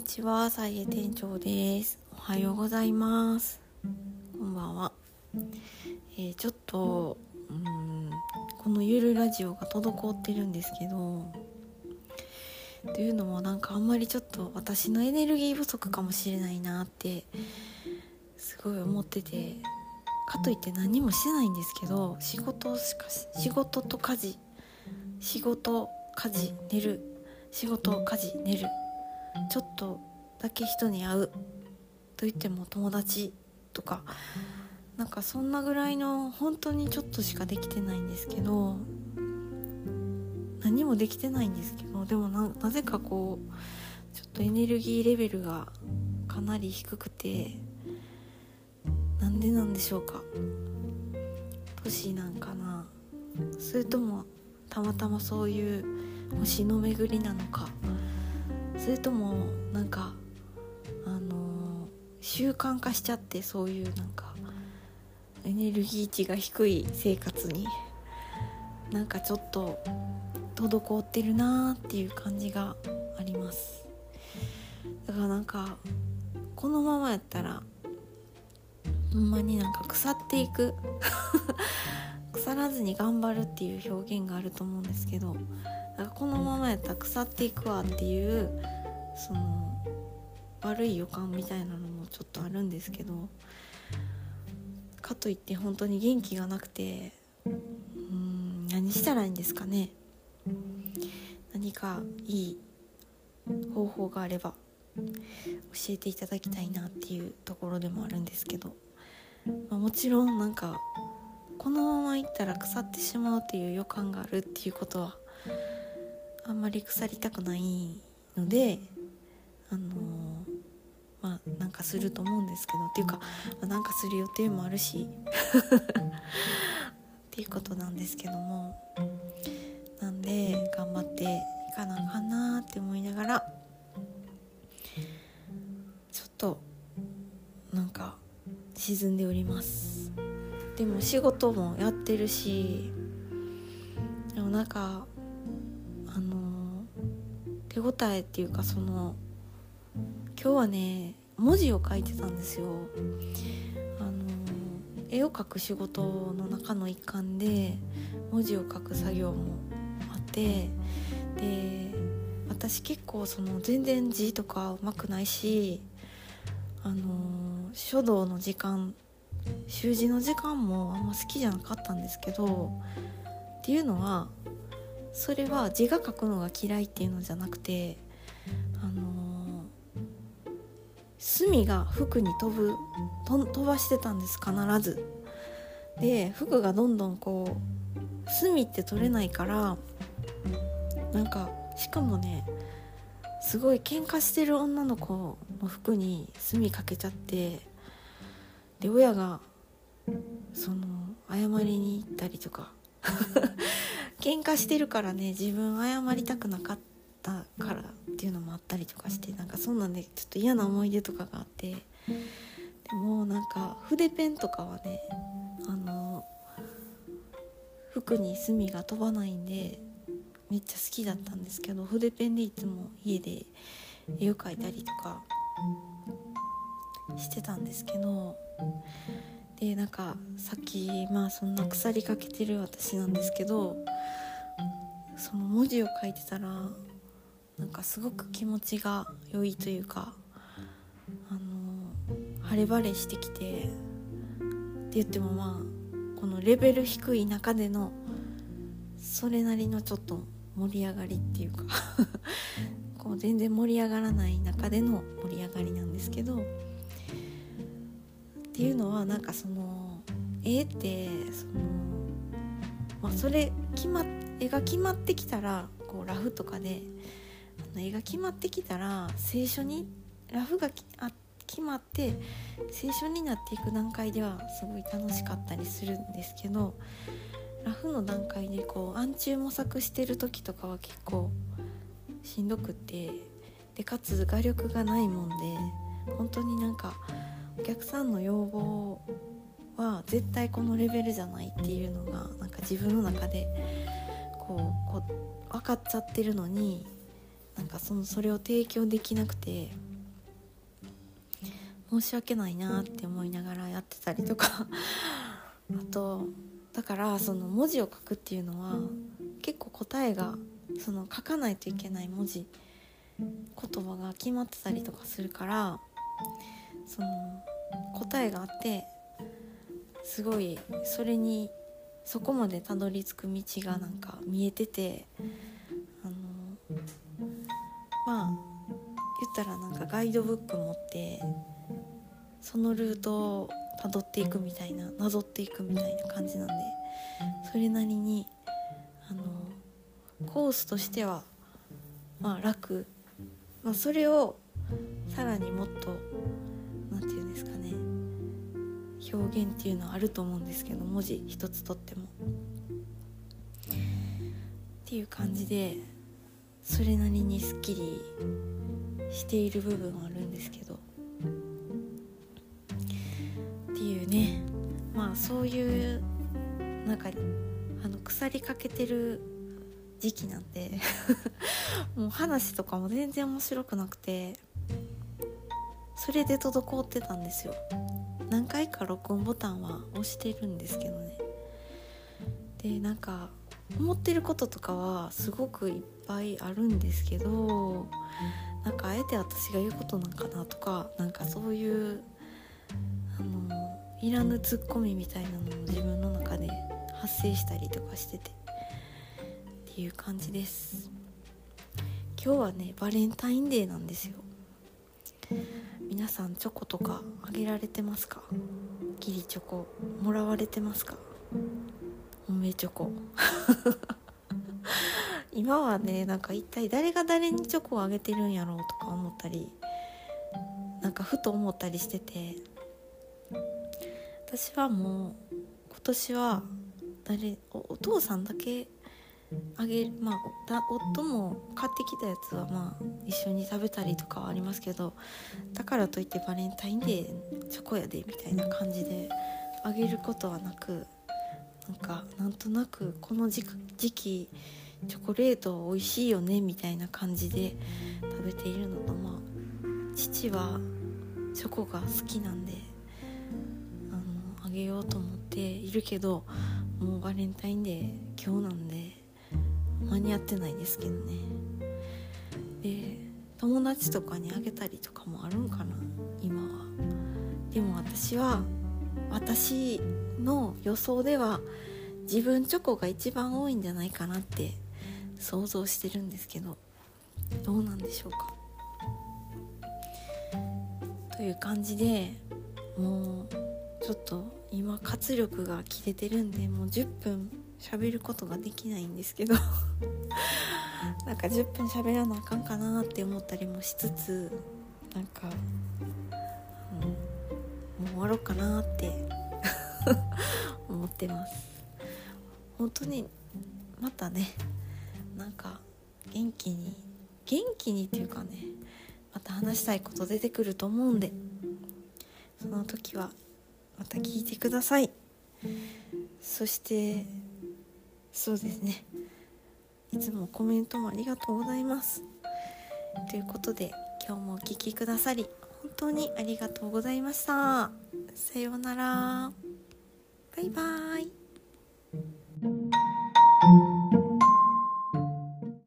にちは、さいえ店長です。おはようございます。こんばんは。えーちょっと、うん、このゆるラジオが滞ってるんですけど、というのもなんかあんまりちょっと私のエネルギー不足かもしれないなってすごい思っててかといって何もしてないんですけど仕事しかし仕事と家事仕事家事寝る仕事家事寝るちょっとだけ人に会う。と言っても友達とか。なんかそんなぐらいの本当にちょっとしかできてないんですけど。何もできてないんですけど。でもななぜかこうちょっとエネルギーレベルがかなり低くて。なんでなんでしょうか。年なんかな。それともたまたまそういう星の巡りなのか。それともなんかあの習慣化しちゃってそういうなんかエネルギー値が低い生活になんかちょっと滞ってるなーっていう感じがあります。だからなんかこのままやったらほんまになんか腐っていく。腐らずに頑張るっていう表現があると思うんですけどだかこのままやったら腐っていくわっていうその悪い予感みたいなのもちょっとあるんですけどかといって本当に元気がなくてうん何したらいいんですかね。何かいい方法があれば教えていただきたいなっていうところでもあるんですけど、まあもちろんなんかこのままいったら腐ってしまうっていう予感があるっていうことはあんまり腐りたくないのであのまあなんかすると思うんですけどっていうか、まあなんかする予定もあるし っていうことなんですけども。なんで頑張っていかなあかんなって思いながらちょっとなんか沈んでおります。でも仕事もやってるしでもなんか手応えっていうかその今日はね文字を書いてたんですよ。あの絵を描く仕事の中の一環で文字を書く作業もあってで私結構その全然字とかうまくないしあの書道の時間習字の時間もあんま好きじゃなかったんですけどっていうのはそれは字が書くのが嫌いっていうのじゃなくてあの墨が服に飛ぶ飛ばしてたんです必ず。で服がどんどんこう墨って取れないからなんかしかもねすごい喧嘩してる女の子の服に墨かけちゃってで親がその謝りに行ったりとか。喧嘩してるからね自分謝りたくなかったからっていうのもあったりとかしてなんかそんなんでちょっと嫌な思い出とかがあってでもなんか筆ペンとかはねあの服に墨が飛ばないんでめっちゃ好きだったんですけど筆ペンでいつも家で絵を描いたりとかしてたんですけどでなんかさっきまあそんな腐りかけてる私なんですけどその文字を書いてたらなんかすごく気持ちが良いというかあの晴れ晴れしてきてって言ってもまあこのレベル低い中でのそれなりのちょっと盛り上がりっていうか こう全然盛り上がらない中での盛り上がりなんですけどっていうのはなんかその絵ってその、まあ、それ決ま絵が決まってきたらこうラフとかであの絵が決まってきたら聖書にラフがあ決まって聖書になっていく段階ではすごい楽しかったりするんですけどラフの段階でこう暗中模索してる時とかは結構しんどくってでかつ画力がないもんで本当になんかお客さんの要望は絶対このレベルじゃないっていうのがなんか自分の中でこうこう分かっちゃってるのになんかそのそれを提供できなくて申し訳ないなって思いながらやってたりとか。あとだからその文字を書くっていうのは結構答えがその書かないといけない文字言葉が決まってたりとかするからその答えがあってすごいそれにそこまでたどり着く道がなんか見えててあのまあ言ったらなんかガイドブック持ってそのルートをたどっていくみたいななぞっていくみたいな感じなんでそれなりにあのコースとしてはまあ楽、まあ、それをさらにもっと表現っていうのはあると思うんですけど文字一つとっても。っていう感じでそれなりにすっきりしている部分はあるんですけど。っていうね。まあそういうなんかあの腐りかけてる時期なんで もう話とかも全然面白くなくてそれで滞ってたんですよ。何回か録音ボタンは押してるんですけどね。でなんか思ってることとかはすごくいっぱいあるんですけどなんかあえて私が言うことなんかなとかなんかそういうあのいらぬツッコミみたいなのも自分の中で発生したりとかしててっていう感じです。今日はねバレンタインデーなんですよ。皆さんチョコとかあげられてますか？ギリチョコ。もらわれてますか？本命チョコ。今はねなんか一体誰が誰にチョコをあげてるんやろうとか思ったりなんかふと思ったりしてて。私はもう今年は誰お父さんだけあげまあ夫も買ってきたやつはまあ一緒に食べたりとかはありますけどだからといってバレンタインデーチョコやでみたいな感じであげることはなくなんかなんとなくこの時期チョコレート美味しいよねみたいな感じで食べているのとまあ父はチョコが好きなんであのあげようと思っているけどもうバレンタインデー今日なんで間に合ってないですけどね。で友達とかにあげたりとかもあるんかな今は。でも私は私の予想では自分チョコが一番多いんじゃないかなって想像してるんですけどどうなんでしょうか。という感じでもうちょっと今活力が切れてるんでもう10分喋ることができないんですけど。なんか10分喋らなあかんかなって思ったりもしつつなんか、うん、もう終わろうかなって 思ってます。本当にまたねなんか元気に元気にっていうかねまた話したいこと出てくると思うんでその時はまた聞いてください。そしてそうですね。つもコメントもありがとうございます。ということで今日もお聴きくださり本当にありがとうございました。さようなら。バイバーイ。